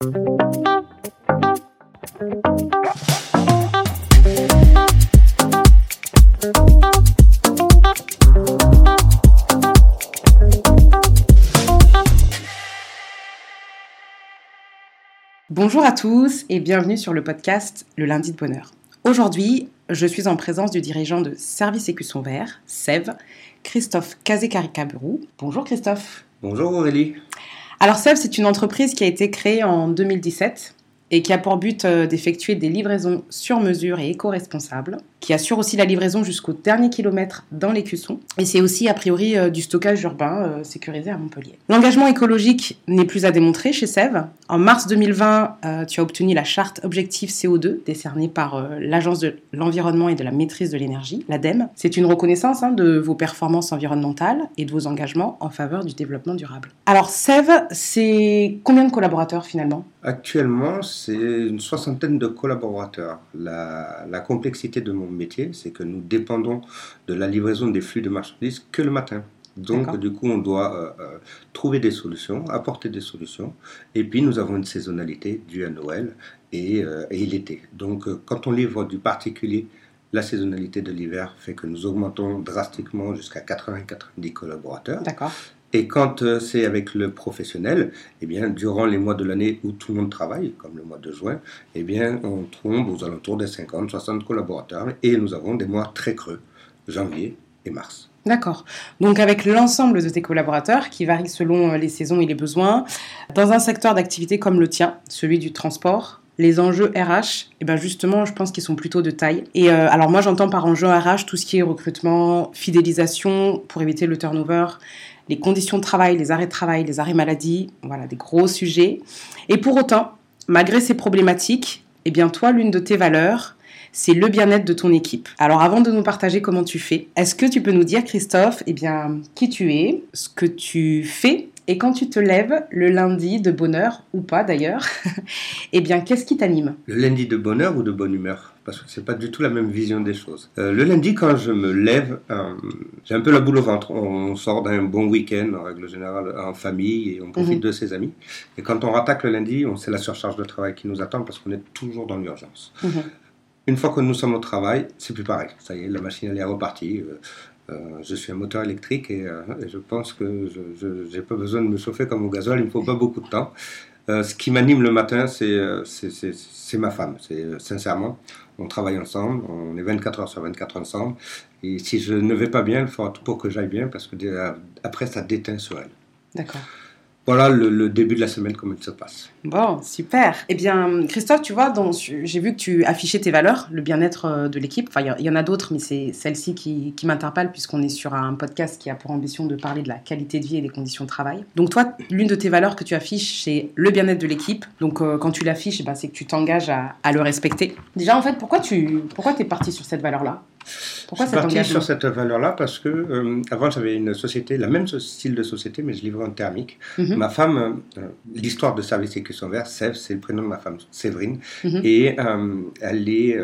Bonjour à tous et bienvenue sur le podcast Le lundi de bonheur. Aujourd'hui, je suis en présence du dirigeant de Service Écusson Vert, SEV, Christophe Kazekaricaburou. Bonjour Christophe. Bonjour Aurélie. Alors SEV, c'est une entreprise qui a été créée en 2017 et qui a pour but euh, d'effectuer des livraisons sur mesure et éco-responsables, qui assure aussi la livraison jusqu'au dernier kilomètre dans les cuissons, et c'est aussi a priori euh, du stockage urbain euh, sécurisé à Montpellier. L'engagement écologique n'est plus à démontrer chez SEV. En mars 2020, tu as obtenu la charte Objectif CO2 décernée par l'Agence de l'environnement et de la maîtrise de l'énergie, l'ADEME. C'est une reconnaissance hein, de vos performances environnementales et de vos engagements en faveur du développement durable. Alors SEV, c'est combien de collaborateurs finalement? Actuellement, c'est une soixantaine de collaborateurs. La, la complexité de mon métier, c'est que nous dépendons de la livraison des flux de marchandises que le matin. Donc, du coup, on doit euh, euh, trouver des solutions, apporter des solutions. Et puis, nous avons une saisonnalité due à Noël et, euh, et l'été. Donc, quand on livre du particulier, la saisonnalité de l'hiver fait que nous augmentons drastiquement jusqu'à 80-90 collaborateurs. D'accord. Et quand euh, c'est avec le professionnel, eh bien, durant les mois de l'année où tout le monde travaille, comme le mois de juin, eh bien, on tombe aux alentours des 50-60 collaborateurs et nous avons des mois très creux, janvier et mars. D'accord. Donc avec l'ensemble de tes collaborateurs, qui varient selon euh, les saisons et les besoins, dans un secteur d'activité comme le tien, celui du transport, les enjeux RH, eh ben justement, je pense qu'ils sont plutôt de taille. Et euh, alors moi, j'entends par enjeu RH tout ce qui est recrutement, fidélisation pour éviter le turnover, les conditions de travail, les arrêts de travail, les arrêts maladie, voilà, des gros sujets. Et pour autant, malgré ces problématiques, eh bien toi, l'une de tes valeurs, c'est le bien-être de ton équipe. Alors avant de nous partager comment tu fais, est-ce que tu peux nous dire, Christophe, eh bien, qui tu es, ce que tu fais et quand tu te lèves le lundi de bonheur, ou pas d'ailleurs, eh bien, qu'est-ce qui t'anime? Le lundi de bonheur ou de bonne humeur? Parce que c'est pas du tout la même vision des choses. Euh, le lundi, quand je me lève, euh, j'ai un peu la boule au ventre. On sort d'un bon week-end, en règle générale, en famille, et on profite mhm. de ses amis. Et quand on rattaque le lundi, on sait la surcharge de travail qui nous attend parce qu'on est toujours dans l'urgence. Mhm. Une fois que nous sommes au travail, c'est plus pareil. Ça y est, la machine elle est repartie. Euh, je suis un moteur électrique et, euh, je pense que je n'ai pas besoin de me chauffer comme au gasoil, il ne faut pas beaucoup de temps. Euh, ce qui m'anime le matin, c'est ma femme, sincèrement. On travaille ensemble, on est 24 heures sur 24 ensemble. Et si je ne vais pas bien, il faudra tout pour que j'aille bien parce que après, ça déteint sur elle. D'accord voilà le, début de la semaine, comment il se passe. Bon, super. Eh bien, Christophe, tu vois, j'ai vu que tu affichais tes valeurs, le bien-être euh, de l'équipe. Enfin, il y, en a d'autres, mais c'est celle-ci qui, qui m'interpelle, puisqu'on est sur un podcast qui a pour ambition de parler de la qualité de vie et des conditions de travail. Donc, toi, l'une de tes valeurs que tu affiches, c'est le bien-être de l'équipe. Donc, euh, quand tu l'affiches, eh ben, c'est que tu t'engages à, le respecter. Déjà, en fait, pourquoi tu pourquoi es parti sur cette valeur-là? Pourquoi je suis parti sur cette valeur-là parce que euh, avant j'avais une société, la même style de société, mais je livrais en thermique. Mhm. Ma femme, euh, l'histoire de Service Écusson Vert, Sève, c'est le prénom de ma femme, Séverine, mhm. et euh, elle est,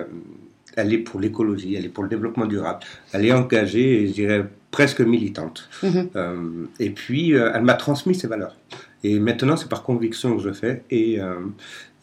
elle est pour l'écologie, elle est pour le développement durable, elle est engagée, je dirais presque militante. Mhm. et puis elle m'a transmis ces valeurs. Et maintenant, c'est par conviction que je fais. Et,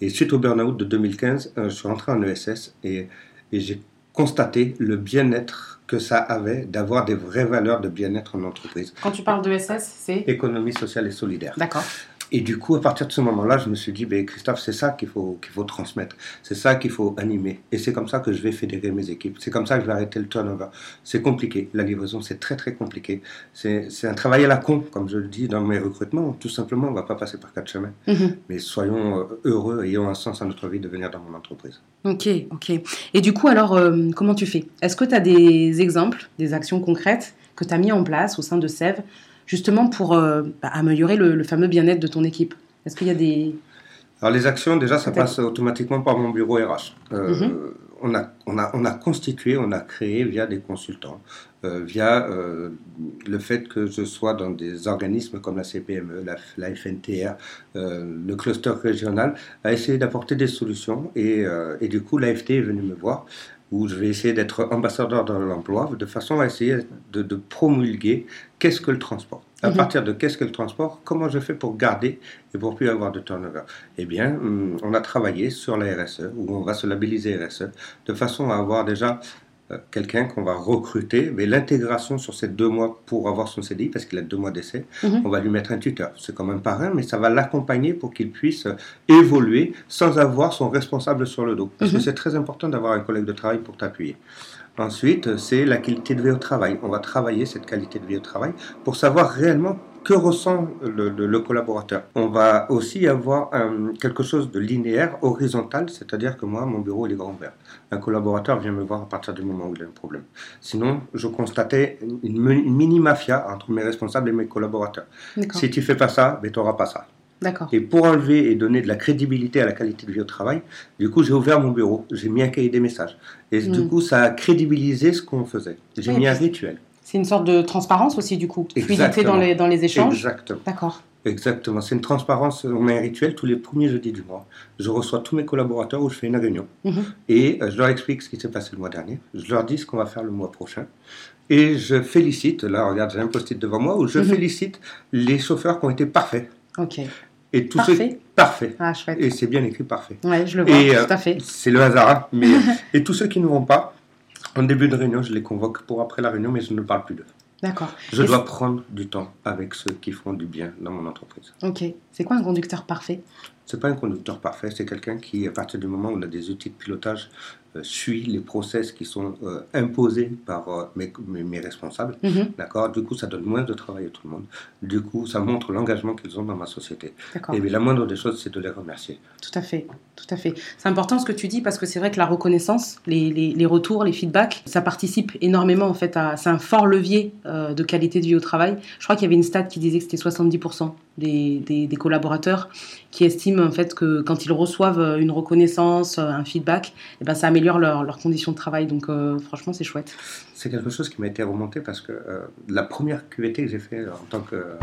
et suite au burn-out de 2015, je suis rentré en ESS et, et j'ai constater le bien-être que ça avait d'avoir des vraies valeurs de bien-être en entreprise. Quand tu parles de SS, c'est Économie sociale et solidaire. D'accord. Et du coup, à partir de ce moment-là, je me suis dit, ben, Christophe, c'est ça qu'il faut, qu'il faut transmettre. C'est ça qu'il faut animer. Et c'est comme ça que je vais fédérer mes équipes. C'est comme ça que je vais arrêter le turnover. C'est compliqué. La livraison, c'est très, très compliqué. C'est, un travail à la con, comme je le dis dans mes recrutements. Tout simplement, on ne va pas passer par quatre chemins. Mhm. Mais soyons euh, heureux, ayons un sens à notre vie de venir dans mon entreprise. Ok, ok. Et du coup, alors, euh, comment tu fais? Est-ce que tu as des exemples, des actions concrètes que tu as mis en place au sein de Sève justement pour euh, bah, améliorer le, fameux bien-être de ton équipe Est-ce qu'il y a des... Alors les actions, déjà, ça passe automatiquement par mon bureau RH. Euh, mhm. on, a, on, a, on a constitué, on a créé via des consultants, euh, via le fait que je sois dans des organismes comme la CPME, la, la FNTR, le cluster régional, à essayer d'apporter des solutions. Et, et du coup, l'AFT est venu me voir où je vais essayer d'être ambassadeur de l'emploi, de façon à essayer de, promulguer qu'est-ce que le transport. À mhm. partir de qu'est-ce que le transport, comment je fais pour garder et pour plus avoir de turnover Eh bien, hum, on a travaillé sur la RSE, où on va se labelliser RSE, de façon à avoir déjà quelqu'un qu'on va recruter, mais l'intégration sur ces deux mois pour avoir son CDI, parce qu'il a deux mois d'essai, mhm. on va lui mettre un tuteur. C'est comme un parrain, mais ça va l'accompagner pour qu'il puisse évoluer sans avoir son responsable sur le dos. Parce que mhm. c'est très important d'avoir un collègue de travail pour t'appuyer. Ensuite, c'est la qualité de vie au travail. On va travailler cette qualité de vie au travail pour savoir réellement que ressent le, collaborateur. On va aussi avoir quelque chose de linéaire, horizontal, c'est-à-dire que moi, mon bureau, il est grand ouvert. Un collaborateur vient me voir à partir du moment où il a un problème. Sinon, je constatais une, mini-mafia entre mes responsables et mes collaborateurs. Si tu fais pas ça, ben, tu n'auras pas ça. Et pour enlever et donner de la crédibilité à la qualité de vie au travail, du coup, j'ai ouvert mon bureau, j'ai mis un cahier des messages. Et du mm. coup, ça a crédibilisé ce qu'on faisait. J'ai mis un rituel. C'est une sorte de transparence aussi, du coup. Fluidité dans les, dans les échanges. Exactement. D'accord. Exactement. C'est une transparence. On a un rituel tous les premiers jeudis du mois. Je reçois tous mes collaborateurs où je fais une réunion. Mhm. Et euh, je leur explique ce qui s'est passé le mois dernier. Je leur dis ce qu'on va faire le mois prochain. Et je félicite, là, regarde, j'ai un post-it devant moi, où je mhm. félicite les chauffeurs qui ont été parfaits. Ok. Et tous parfait. Ceux... Parfait. Ah, chouette. Et c'est bien écrit parfait. Ouais, je le vois, et, tout à fait. Euh, c'est le hasard. Hein, mais... et tous ceux qui ne vont pas, en début de réunion, je les convoque pour après la réunion, mais je ne parle plus d'eux. D'accord. Je dois prendre du temps avec ceux qui font du bien dans mon entreprise. Ok. C'est quoi un conducteur parfait? C'est pas un conducteur parfait, c'est quelqu'un qui, à partir du moment où on a des outils de pilotage euh, suit les process qui sont euh, imposés par euh, mes, mes, responsables. Mhm. D'accord? Du coup, ça donne moins de travail à tout le monde. Du coup, ça montre l'engagement qu'ils ont dans ma société. Et la moindre des choses, c'est de les remercier. Tout à fait. Tout à fait. C'est important ce que tu dis parce que c'est vrai que la reconnaissance, les, les, les, retours, les feedbacks, ça participe énormément en fait à. C'est un fort levier de qualité de vie au travail. Je crois qu'il y avait une stat qui disait que c'était 70% des, des, des, collaborateurs qui estiment en fait que quand ils reçoivent une reconnaissance, un feedback, et eh ben ça améliore leurs conditions de travail. Donc euh, franchement, c'est chouette. C'est quelque chose qui m'a été remonté parce que euh, la première QVT que j'ai fait en tant que euh,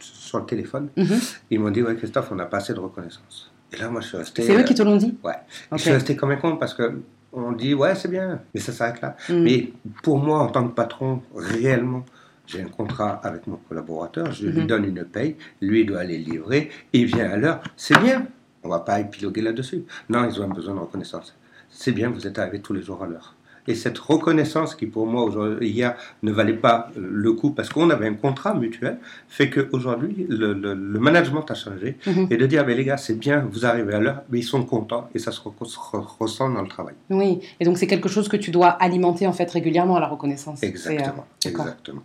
sur le téléphone, mhm. ils m'ont dit ouais Christophe, on n'a pas assez de reconnaissance. Et là, moi, je suis resté. C'est eux qui te l'ont dit. Ouais. Je suis resté comme un con parce que on dit ouais c'est bien, mais ça s'arrête là. Mhm. Mais pour moi, en tant que patron, réellement j'ai un contrat avec mon collaborateur, je lui mhm. donne une paye, lui doit aller livrer, il vient à l'heure, c'est bien. On va pas épiloguer là-dessus. Non, ils ont besoin de reconnaissance c'est bien, vous êtes arrivé tous les jours à l'heure. Et cette reconnaissance qui pour moi aujourd'hui hier ne valait pas le coup parce qu'on avait un contrat mutuel fait qu'aujourd'hui le, le, le, management a changé. Mhm. et de dire mais les gars c'est bien vous arrivez à l'heure mais ils sont contents et ça se, ressent dans le travail. Oui. Et donc c'est quelque chose que tu dois alimenter en fait régulièrement à la reconnaissance. Exactement euh, exactement.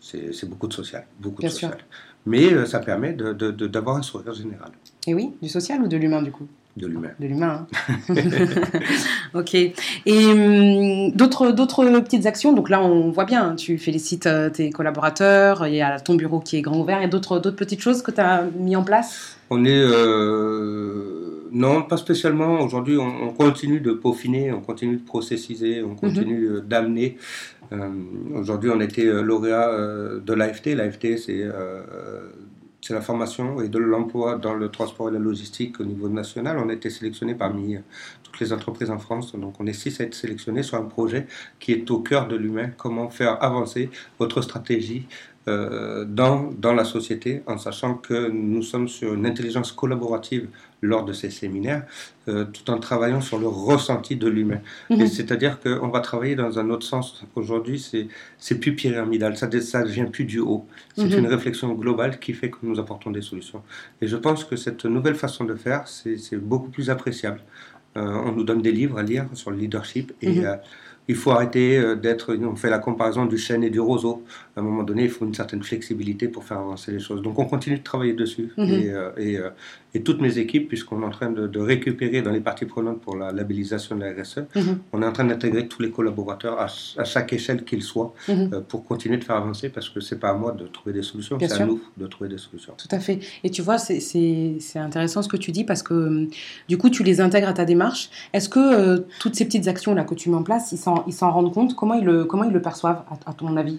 c'est beaucoup de social. Beaucoup de social. Mais euh, ça permet d'avoir de, de, un sourire général. Et oui du social ou de l'humain du coup? De l'humain. De l'humain. Hein. ok. Et hum, d'autres, d'autres petites actions. Donc là, on voit bien, hein, tu félicites euh, tes collaborateurs, il y a ton bureau qui est grand ouvert. Il y a d'autres, d'autres petites choses que tu as mis en place? On est. Euh, non, pas spécialement. Aujourd'hui, on, continue de peaufiner, on continue de processiser, on continue mhm. d'amener. Euh, aujourd'hui, on était lauréat de l'AFT. L'AFT, c'est c'est la formation et de l'emploi dans le transport et la logistique au niveau national. On a été sélectionné parmi euh, toutes les entreprises en France. Donc on est six à être sélectionnés sur un projet qui est au cœur de l'humain. Comment faire avancer votre stratégie dans, dans la société en sachant que nous sommes sur une intelligence collaborative lors de ces séminaires, euh, tout en travaillant sur le ressenti de l'humain. Mhm. C'est-à-dire qu'on va travailler dans un autre sens. Aujourd'hui, c'est plus pyramidal, ça ne vient plus du haut. C'est mhm. une réflexion globale qui fait que nous apportons des solutions. Et je pense que cette nouvelle façon de faire, c'est beaucoup plus appréciable. Euh, on nous donne des livres à lire sur le leadership et mhm il faut arrêter euh, d'être. On fait la comparaison du chêne et du roseau. À un moment donné, il faut une certaine flexibilité pour faire avancer les choses. Donc, on continue de travailler dessus. Mhm. Et, euh, euh, et, toutes mes équipes, puisqu'on est en train de, récupérer dans les parties prenantes pour la labellisation de la RSE, mhm. on est en train d'intégrer tous les collaborateurs à, chaque échelle qu'ils soient mhm. pour continuer de faire avancer parce que c'est pas à moi de trouver des solutions, c'est à nous de trouver des solutions. Tout à fait. Et tu vois, c'est intéressant ce que tu dis parce que du coup, tu les intègres à ta démarche. Est-ce que toutes ces petites actions là que tu mets en place, ils s'en rendent compte? Comment ils le, comment ils le perçoivent, à, ton avis?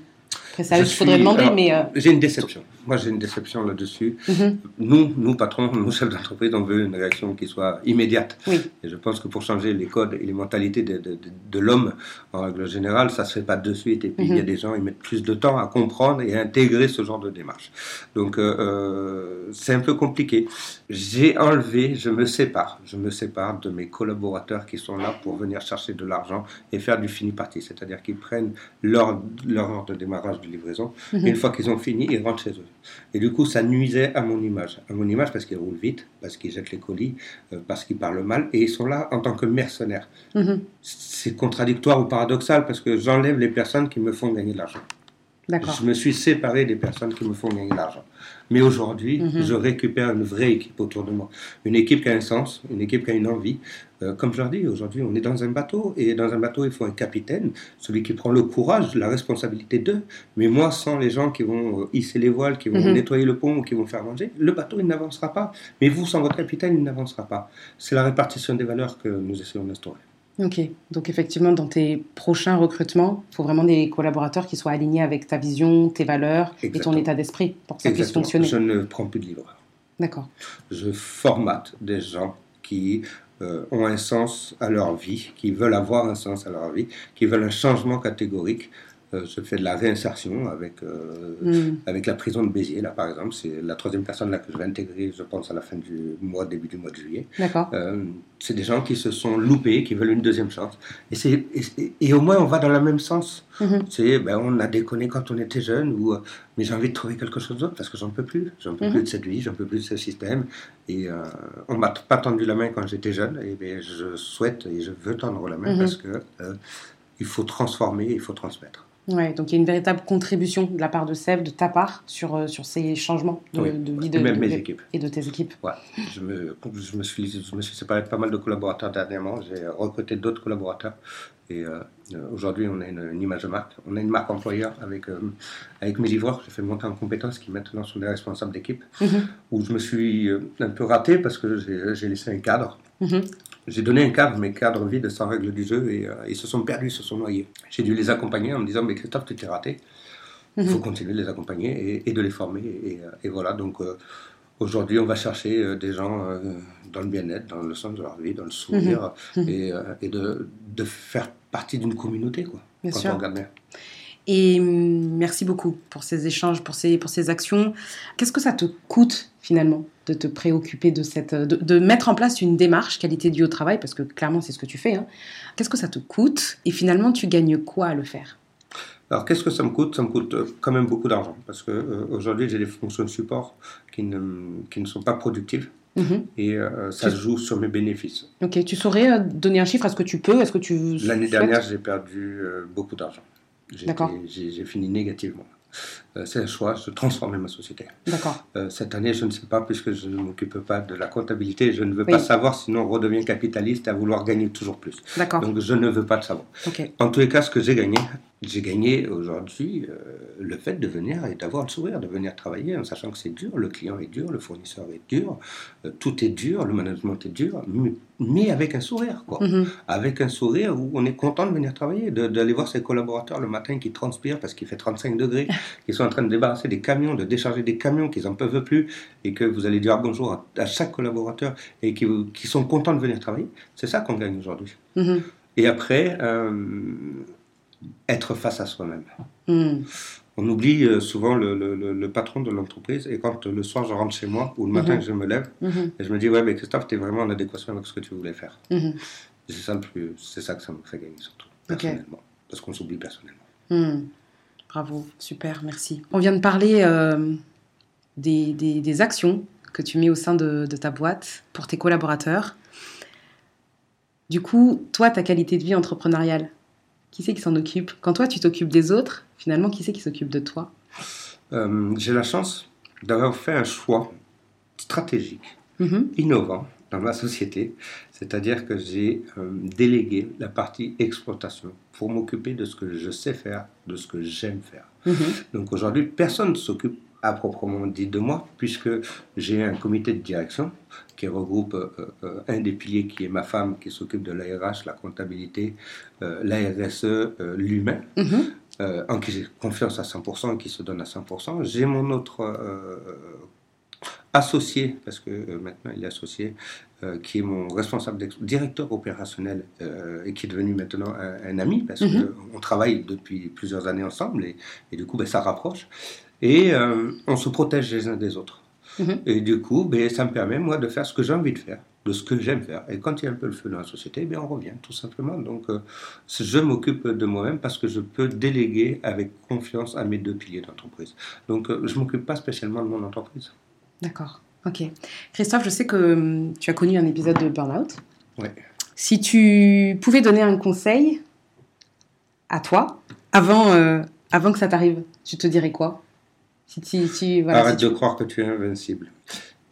Après, ça, il faudrait demander, mais... Euh, j'ai une déception. Moi, j'ai une déception là-dessus. Mhm. Nous, nous, patrons, nous, chefs d'entreprise, on veut une réaction qui soit immédiate. Oui. Et je pense que pour changer les codes et les mentalités de, de, de, l'homme, en règle générale, ça ne se fait pas de suite. Et puis, il y a mhm. des gens, ils mettent plus de temps à comprendre et à intégrer ce genre de démarche. Donc, euh, euh, c'est un peu compliqué. J'ai enlevé, je me sépare, je me sépare de mes collaborateurs qui sont là pour venir chercher de l'argent et faire du fini parti. C'est-à-dire qu'ils prennent leur, leur heure de démarrage de livraison. Mhm. une fois qu'ils ont fini, ils rentrent chez eux. Et du coup, ça nuisait à mon image. À mon image parce qu'ils roulent vite, parce qu'ils jettent les colis, euh, parce qu'ils parlent mal, et ils sont là en tant que mercenaires. Mhm. C'est contradictoire ou paradoxal parce que j'enlève les personnes qui me font gagner de l'argent. Je me suis séparé des personnes qui me font gagner de l'argent. Mais aujourd'hui, mhm. je récupère une vraie équipe autour de moi. Une équipe qui a un sens, une équipe qui a une envie. Euh, comme je leur dis, aujourd'hui, on est dans un bateau. Et dans un bateau, il faut un capitaine, celui qui prend le courage, la responsabilité d'eux. Mais moi, sans les gens qui vont euh, hisser les voiles, qui vont mhm. nettoyer le pont ou qui vont faire manger, le bateau, il n'avancera pas. Mais vous, sans votre capitaine, il n'avancera pas. C'est la répartition des valeurs que nous essayons d'instaurer. Ok, donc effectivement, dans tes prochains recrutements, il faut vraiment des collaborateurs qui soient alignés avec ta vision, tes valeurs et ton état d'esprit pour que ça puisse fonctionner. Je ne prends plus de livres. D'accord. Je formate des gens qui euh, ont un sens à leur vie, qui veulent avoir un sens à leur vie, qui veulent un changement catégorique euh, je fais de la réinsertion avec, euh, hmm. avec la prison de Béziers, là par exemple. C'est la troisième personne là, que je vais intégrer, je pense, à la fin du mois, début du mois de juillet. D'accord. Euh, c'est des gens qui se sont loupés, qui veulent une deuxième chance. Et, et, et, au moins, on va dans le même sens. Mm-hmm. C'est, ben, on a déconné quand on était jeune, ou, mais j'ai envie de trouver quelque chose d'autre parce que j'en peux plus. J'en peux plus mm-hmm. de cette vie, j'en peux plus de ce système. Et on m'a pas tendu la main quand j'étais jeune, et ben, je souhaite et je veux tendre la main mm-hmm. parce que il faut transformer, il faut transmettre. Ouais, donc il y a une véritable contribution de la part de Sèvres, de ta part, sur, euh, sur ces changements de, vie de, même mes équipes. et de tes équipes. Ouais, je me, je me, suis, je me suis séparé de pas mal de collaborateurs dernièrement. J'ai recruté d'autres collaborateurs. Et euh, aujourd'hui, on a une, image de marque. On a une marque employeur avec, euh, avec mes livreurs. J'ai fait monter en compétences qui maintenant sont des responsables d'équipe. Mhm. Où je me suis un peu raté parce que j'ai laissé un cadre. Mhm. J'ai donné un cadre, mais cadre vide, sans règle du jeu, et euh, ils se sont perdus, ils se sont noyés. J'ai dû les accompagner en me disant, mais Christophe, tu t'es raté? Il faut mhm. continuer de les accompagner et, de les former. Et, euh, voilà, donc euh, aujourd'hui, on va chercher des gens dans le bien-être, dans le sens de leur vie, dans le sourire, mhm. Mhm. et, et de, de, faire partie d'une communauté, quoi, bien quand sûr. on regarde bien. Et hum, merci beaucoup pour ces échanges, pour ces, pour ces actions. Qu'est-ce que ça te coûte finalement de te préoccuper de cette, de, mettre en place une démarche qualité de vie au travail, parce que clairement c'est ce que tu fais. Hein. Qu'est-ce que ça te coûte? Et finalement tu gagnes quoi à le faire? Alors, qu'est-ce que ça me coûte? Ça me coûte euh, quand même beaucoup d'argent parce que euh, aujourd'hui j'ai des fonctions de support qui ne, qui ne sont pas productives. Mhm. Et euh, ça se joue sur mes bénéfices. Ok, tu saurais donner un chiffre Est-ce que tu peux Est-ce que tu L'année dernière, j'ai perdu beaucoup d'argent. J'ai fini négativement. Euh, c'est un choix de transformer ma société. D'accord. Euh, cette année, je ne sais pas, puisque je ne m'occupe pas de la comptabilité, je ne veux pas savoir, sinon on redevient capitaliste à vouloir gagner toujours plus. D'accord. Donc je ne veux pas le savoir. En tous les cas, ce que j'ai gagné, j'ai gagné aujourd'hui euh, le fait de venir et d'avoir le sourire, de venir travailler en sachant que c'est dur, le client est dur, le fournisseur est dur, tout est dur, le management est dur, mais, avec un sourire, quoi. Mm-hmm. Avec un sourire où on est content de venir travailler, d'aller voir ses collaborateurs le matin qui transpirent parce qu'il fait 35 degrés, qui sont en train de débarrasser des camions, de décharger des camions qu'ils n'en peuvent plus, et que vous allez dire bonjour à, chaque collaborateur et qui, qui, sont contents de venir travailler. C'est ça qu'on gagne aujourd'hui. Mm-hmm. Et après, euh, être face à soi-même. Mm. On oublie euh, souvent le, le, patron de l'entreprise et quand le soir je rentre chez moi ou le matin mm-hmm. je me lève mm-hmm. et je me dis ouais mais Christophe tu es vraiment en adéquation avec ce que tu voulais faire. C'est ça, ça que ça me fait gagner surtout personnellement parce qu'on s'oublie personnellement. Bravo, super, merci. On vient de parler euh, des, actions que tu mets au sein de, ta boîte pour tes collaborateurs. Du coup, toi, ta qualité de vie entrepreneuriale, qui c'est qui s'en occupe? Quand toi, tu t'occupes des autres, finalement, qui c'est qui s'occupe de toi? Euh, J'ai la chance d'avoir fait un choix stratégique, mm-hmm. innovant dans ma société, c'est-à-dire que j'ai euh, délégué la partie exploitation pour m'occuper de ce que je sais faire, de ce que j'aime faire. Mhm. Donc aujourd'hui, personne ne s'occupe à proprement dit de moi, puisque j'ai un comité de direction qui regroupe euh, euh, un des piliers qui est ma femme, qui s'occupe de l'ARH, la comptabilité, euh, la RSE, l'humain. Mhm. euh, en qui j'ai confiance à 100% et qui se donne à 100%. J'ai mon autre associé, parce que maintenant il est associé, qui est mon responsable directeur opérationnel et qui est devenu maintenant un, ami, parce mm-hmm. qu'on travaille depuis plusieurs années ensemble et, et du coup ben, ça rapproche. Et on se protège les uns des autres. Mm-hmm. Et du coup, ben, ça me permet, moi, de faire ce que j'ai envie de faire de ce que j'aime faire. Et quand il y a un peu le feu dans la société, bien on revient tout simplement. Donc euh, je m'occupe de moi-même parce que je peux déléguer avec confiance à mes deux piliers d'entreprise. Donc euh, je ne m'occupe pas spécialement de mon entreprise. D'accord. Ok. Christophe, je sais que hum, tu as connu un épisode de burn-out. Oui. Si tu pouvais donner un conseil à toi avant, euh, avant que ça t'arrive, tu te dirais quoi? Si, si, voilà, Arrête de croire que tu es invincible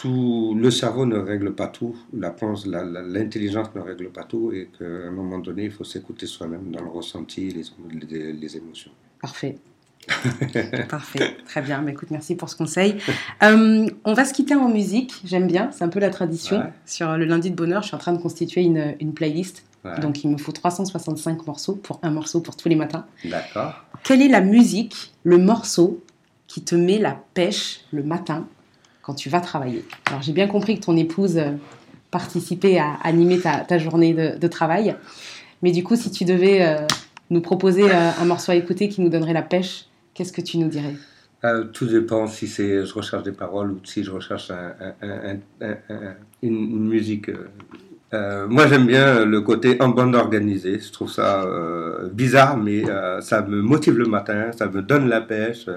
le cerveau ne règle pas tout, l'intelligence ne règle pas tout, et qu'à un moment donné, il faut s'écouter soi-même dans le ressenti, les, les, émotions. Parfait. Parfait, très bien. Mais bah, écoute, merci pour ce conseil. Euh, on va se quitter en musique. J'aime bien, c'est un peu la tradition. Sur le lundi de bonheur, je suis en train de constituer une, une playlist. Donc il me faut 365 morceaux pour un morceau pour tous les matins. D'accord. Quelle est la musique, le morceau qui te met la pêche le matin quand tu vas travailler? Alors j'ai bien compris que ton épouse euh, participait à animer ta, journée de, travail, mais du coup si tu devais euh, nous proposer euh, un morceau à écouter qui nous donnerait la pêche, qu'est-ce que tu nous dirais? Tout dépend si c'est je recherche des paroles ou si je recherche une, musique. moi, j'aime bien le côté en bande organisée. Je trouve ça bizarre, mais ça me motive le matin, ça me donne la pêche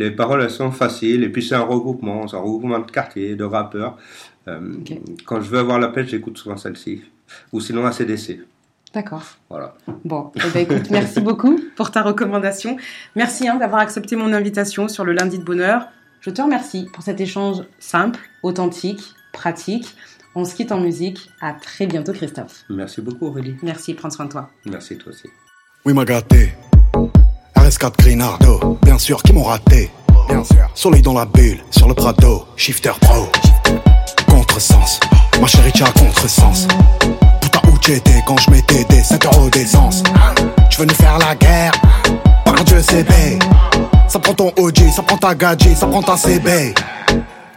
les paroles elles sont faciles et puis c'est un regroupement, c'est un regroupement de quartiers, de rappeurs. Euh, quand je veux avoir la pêche, j'écoute souvent celle-ci ou sinon ACDC. D'accord. Voilà. Bon, eh ben, écoute, merci beaucoup pour ta recommandation. Merci hein, d'avoir accepté mon invitation sur le lundi de bonheur. Je te remercie pour cet échange simple, authentique, pratique. On se quitte en musique. À très bientôt, Christophe. Merci beaucoup, Aurélie. Merci, prends soin de toi. Merci, toi aussi. Oui, ma gâté. RS4 Grinardo, bien sûr, qui m'ont raté. Bien sûr. Soleil dans la bulle, sur le Prado, Shifter Pro. Contresens, ma chérie, tu as contresens. Où t'étais quand je mettais des 5 euros d'essence Tu veux nous faire la guerre Par Dieu, c'est Ça prend ton OG, ça prend ta gadget, ça prend ta CB.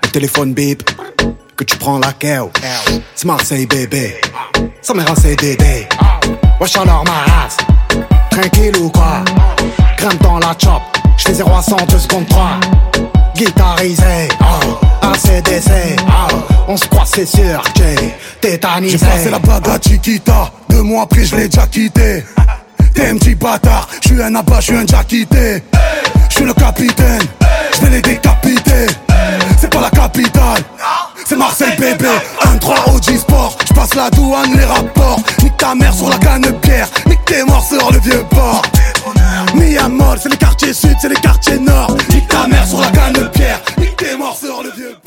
Le téléphone bip, que tu prends la KO. C'est Marseille, bébé. Ça m'est un CDD. Wesh alors ma race. Tranquille ou quoi? Grimpe dans la chop, j'fais 0 à 100, 2 secondes 3 Guitarisé, oh, ACDC, oh, on se croit c'est sûr, la bague à Chiquita, deux mois après je l'ai déjà quitté T'es un petit bâtard, j'suis un abat, j'suis un déjà quitté J'suis le capitaine, j'vais les décapiter. C'est pas la capitale c'est Marseille bébé. 1-3 OG Sport J'passe la douane, les rapports. Nique ta mère sur la canne pierre Nique tes morts sur le vieux port. Miamol, c'est les quartiers sud, c'est les quartiers nord. Nique ta mère sur la canne pierre Nique tes morts sur le vieux